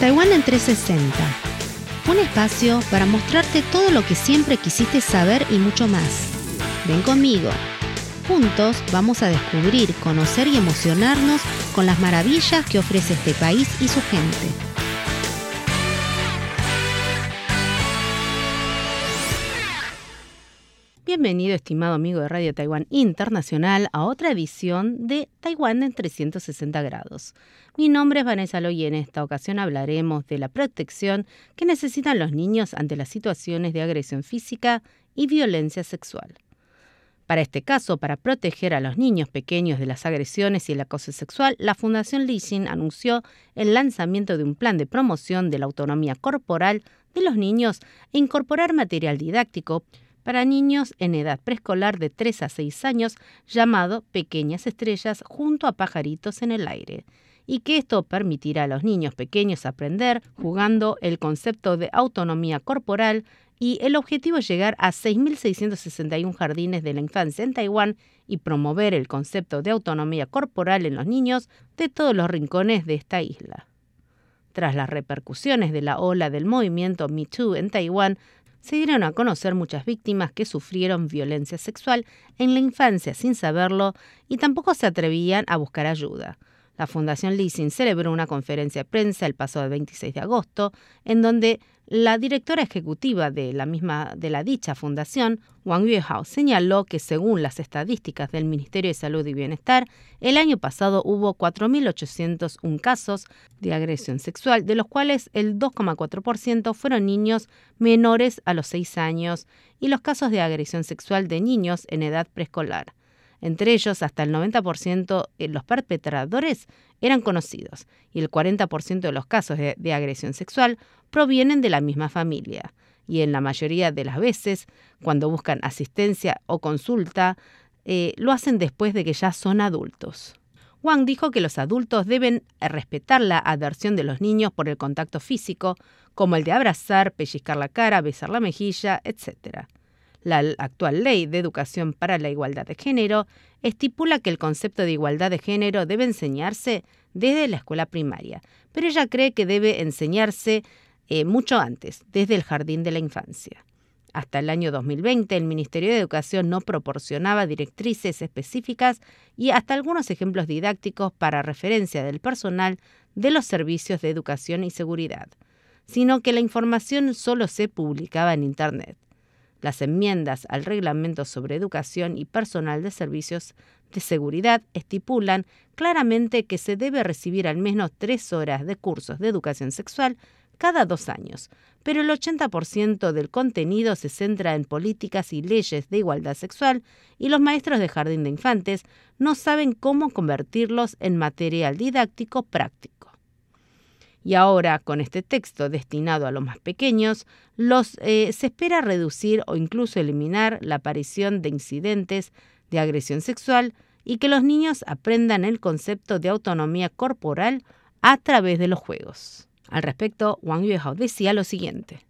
Taiwán en 360. Un espacio para mostrarte todo lo que siempre quisiste saber y mucho más. Ven conmigo. Juntos vamos a descubrir, conocer y emocionarnos con las maravillas que ofrece este país y su gente. Bienvenido, estimado amigo de Radio Taiwán Internacional, a otra edición de Taiwán en 360 grados. Mi nombre es Vanessa Loy y en esta ocasión hablaremos de la protección que necesitan los niños ante las situaciones de agresión física y violencia sexual. Para este caso, para proteger a los niños pequeños de las agresiones y el acoso sexual, la Fundación Lixin anunció el lanzamiento de un plan de promoción de la autonomía corporal de los niños e incorporar material didáctico para niños en edad preescolar de 3 a 6 años llamado Pequeñas Estrellas junto a pajaritos en el aire y que esto permitirá a los niños pequeños aprender jugando el concepto de autonomía corporal y el objetivo es llegar a 6.661 jardines de la infancia en Taiwán y promover el concepto de autonomía corporal en los niños de todos los rincones de esta isla. Tras las repercusiones de la ola del movimiento Me Too en Taiwán, se dieron a conocer muchas víctimas que sufrieron violencia sexual en la infancia sin saberlo y tampoco se atrevían a buscar ayuda. La Fundación Leasing celebró una conferencia de prensa el pasado 26 de agosto, en donde la directora ejecutiva de la misma de la dicha fundación, Wang Yuehao, señaló que según las estadísticas del Ministerio de Salud y Bienestar, el año pasado hubo 4.801 casos de agresión sexual, de los cuales el 2,4% fueron niños menores a los 6 años y los casos de agresión sexual de niños en edad preescolar. Entre ellos, hasta el 90% de los perpetradores eran conocidos y el 40% de los casos de, agresión sexual provienen de la misma familia. Y en la mayoría de las veces, cuando buscan asistencia o consulta, eh, lo hacen después de que ya son adultos. Wang dijo que los adultos deben respetar la adversión de los niños por el contacto físico, como el de abrazar, pellizcar la cara, besar la mejilla, etc. La actual ley de educación para la igualdad de género estipula que el concepto de igualdad de género debe enseñarse desde la escuela primaria, pero ella cree que debe enseñarse eh, mucho antes, desde el jardín de la infancia. Hasta el año 2020, el Ministerio de Educación no proporcionaba directrices específicas y hasta algunos ejemplos didácticos para referencia del personal de los servicios de educación y seguridad, sino que la información solo se publicaba en Internet. Las enmiendas al Reglamento sobre Educación y Personal de Servicios de Seguridad estipulan claramente que se debe recibir al menos tres horas de cursos de educación sexual cada dos años, pero el 80% del contenido se centra en políticas y leyes de igualdad sexual y los maestros de jardín de infantes no saben cómo convertirlos en material didáctico práctico. Y ahora, con este texto destinado a los más pequeños, los, eh, se espera reducir o incluso eliminar la aparición de incidentes de agresión sexual y que los niños aprendan el concepto de autonomía corporal a través de los juegos. Al respecto, Wang Yuehao decía lo siguiente.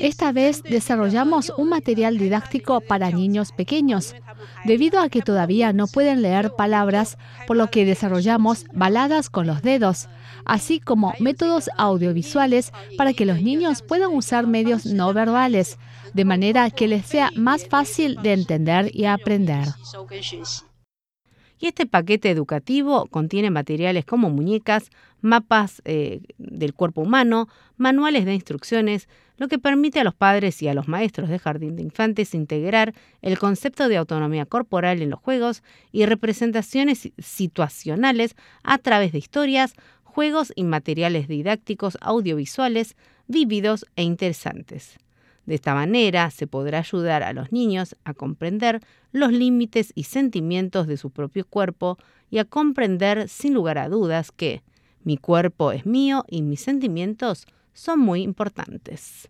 Esta vez desarrollamos un material didáctico para niños pequeños, debido a que todavía no pueden leer palabras, por lo que desarrollamos baladas con los dedos, así como métodos audiovisuales para que los niños puedan usar medios no verbales, de manera que les sea más fácil de entender y aprender. Y este paquete educativo contiene materiales como muñecas, mapas eh, del cuerpo humano, manuales de instrucciones, lo que permite a los padres y a los maestros de jardín de infantes integrar el concepto de autonomía corporal en los juegos y representaciones situacionales a través de historias, juegos y materiales didácticos audiovisuales vívidos e interesantes. De esta manera se podrá ayudar a los niños a comprender los límites y sentimientos de su propio cuerpo y a comprender sin lugar a dudas que mi cuerpo es mío y mis sentimientos son muy importantes.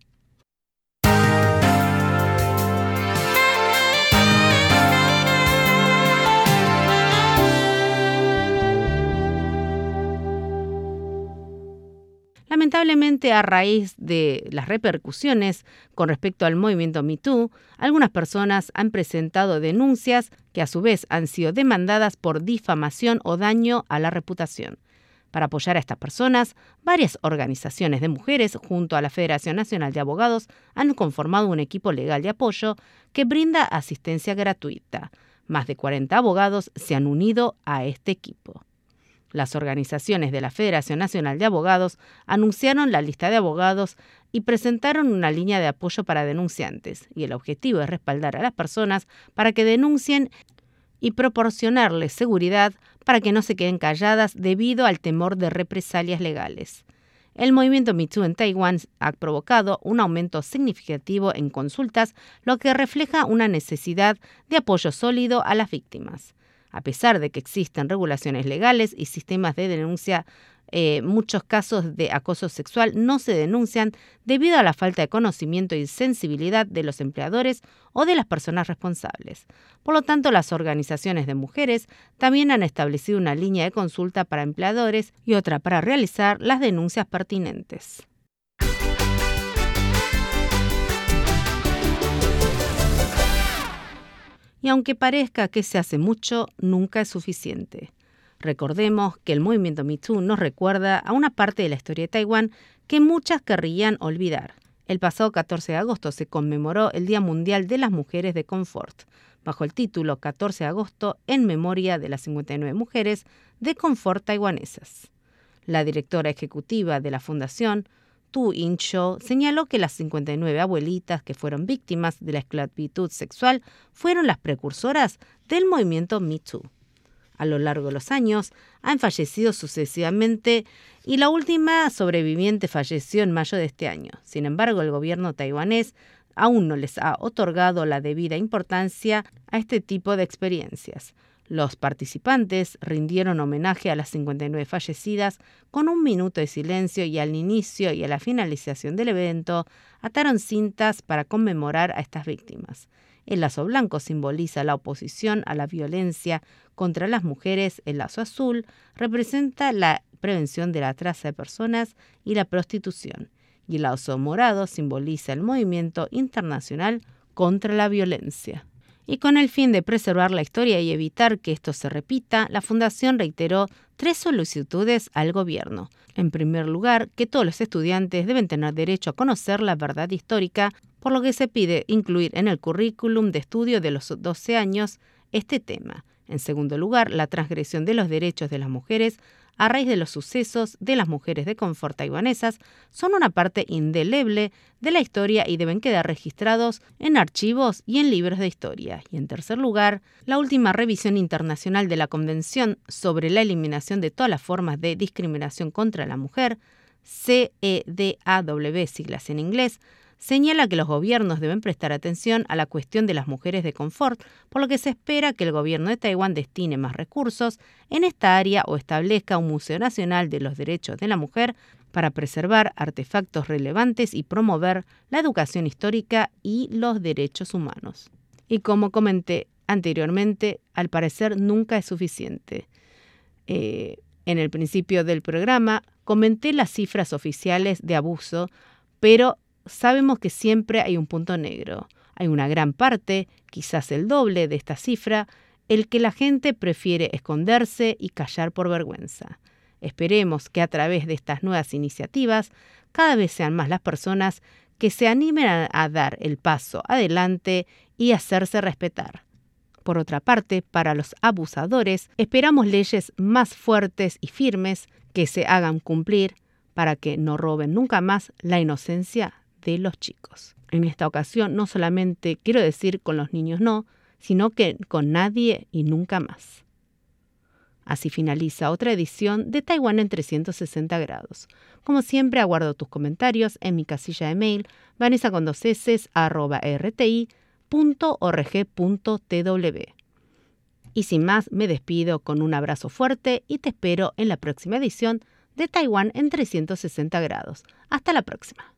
Lamentablemente, a raíz de las repercusiones con respecto al movimiento MeToo, algunas personas han presentado denuncias que a su vez han sido demandadas por difamación o daño a la reputación. Para apoyar a estas personas, varias organizaciones de mujeres junto a la Federación Nacional de Abogados han conformado un equipo legal de apoyo que brinda asistencia gratuita. Más de 40 abogados se han unido a este equipo. Las organizaciones de la Federación Nacional de Abogados anunciaron la lista de abogados y presentaron una línea de apoyo para denunciantes, y el objetivo es respaldar a las personas para que denuncien y proporcionarles seguridad para que no se queden calladas debido al temor de represalias legales. El movimiento MeToo en Taiwán ha provocado un aumento significativo en consultas, lo que refleja una necesidad de apoyo sólido a las víctimas. A pesar de que existen regulaciones legales y sistemas de denuncia, eh, muchos casos de acoso sexual no se denuncian debido a la falta de conocimiento y sensibilidad de los empleadores o de las personas responsables. Por lo tanto, las organizaciones de mujeres también han establecido una línea de consulta para empleadores y otra para realizar las denuncias pertinentes. Y aunque parezca que se hace mucho, nunca es suficiente. Recordemos que el movimiento MeToo nos recuerda a una parte de la historia de Taiwán que muchas querrían olvidar. El pasado 14 de agosto se conmemoró el Día Mundial de las Mujeres de Confort, bajo el título 14 de agosto en memoria de las 59 mujeres de confort taiwanesas. La directora ejecutiva de la fundación, Tu In-cho señaló que las 59 abuelitas que fueron víctimas de la esclavitud sexual fueron las precursoras del movimiento Me Too. A lo largo de los años han fallecido sucesivamente y la última sobreviviente falleció en mayo de este año. Sin embargo, el gobierno taiwanés aún no les ha otorgado la debida importancia a este tipo de experiencias. Los participantes rindieron homenaje a las 59 fallecidas con un minuto de silencio y al inicio y a la finalización del evento ataron cintas para conmemorar a estas víctimas. El lazo blanco simboliza la oposición a la violencia contra las mujeres, el lazo azul representa la prevención de la traza de personas y la prostitución, y el lazo morado simboliza el movimiento internacional contra la violencia. Y con el fin de preservar la historia y evitar que esto se repita, la Fundación reiteró tres solicitudes al gobierno. En primer lugar, que todos los estudiantes deben tener derecho a conocer la verdad histórica, por lo que se pide incluir en el currículum de estudio de los 12 años este tema. En segundo lugar, la transgresión de los derechos de las mujeres a raíz de los sucesos de las mujeres de confort taiwanesas son una parte indeleble de la historia y deben quedar registrados en archivos y en libros de historia. Y en tercer lugar, la última revisión internacional de la Convención sobre la Eliminación de todas las formas de discriminación contra la mujer, CEDAW siglas en inglés, señala que los gobiernos deben prestar atención a la cuestión de las mujeres de confort, por lo que se espera que el gobierno de Taiwán destine más recursos en esta área o establezca un Museo Nacional de los Derechos de la Mujer para preservar artefactos relevantes y promover la educación histórica y los derechos humanos. Y como comenté anteriormente, al parecer nunca es suficiente. Eh, en el principio del programa comenté las cifras oficiales de abuso, pero sabemos que siempre hay un punto negro. Hay una gran parte, quizás el doble de esta cifra, el que la gente prefiere esconderse y callar por vergüenza. Esperemos que a través de estas nuevas iniciativas cada vez sean más las personas que se animen a, dar el paso adelante y hacerse respetar. Por otra parte, para los abusadores, esperamos leyes más fuertes y firmes que se hagan cumplir para que no roben nunca más la inocencia los chicos. En esta ocasión no solamente quiero decir con los niños no, sino que con nadie y nunca más. Así finaliza otra edición de Taiwán en 360 grados. Como siempre, aguardo tus comentarios en mi casilla de mail vanessa Y sin más, me despido con un abrazo fuerte y te espero en la próxima edición de Taiwán en 360 grados. Hasta la próxima.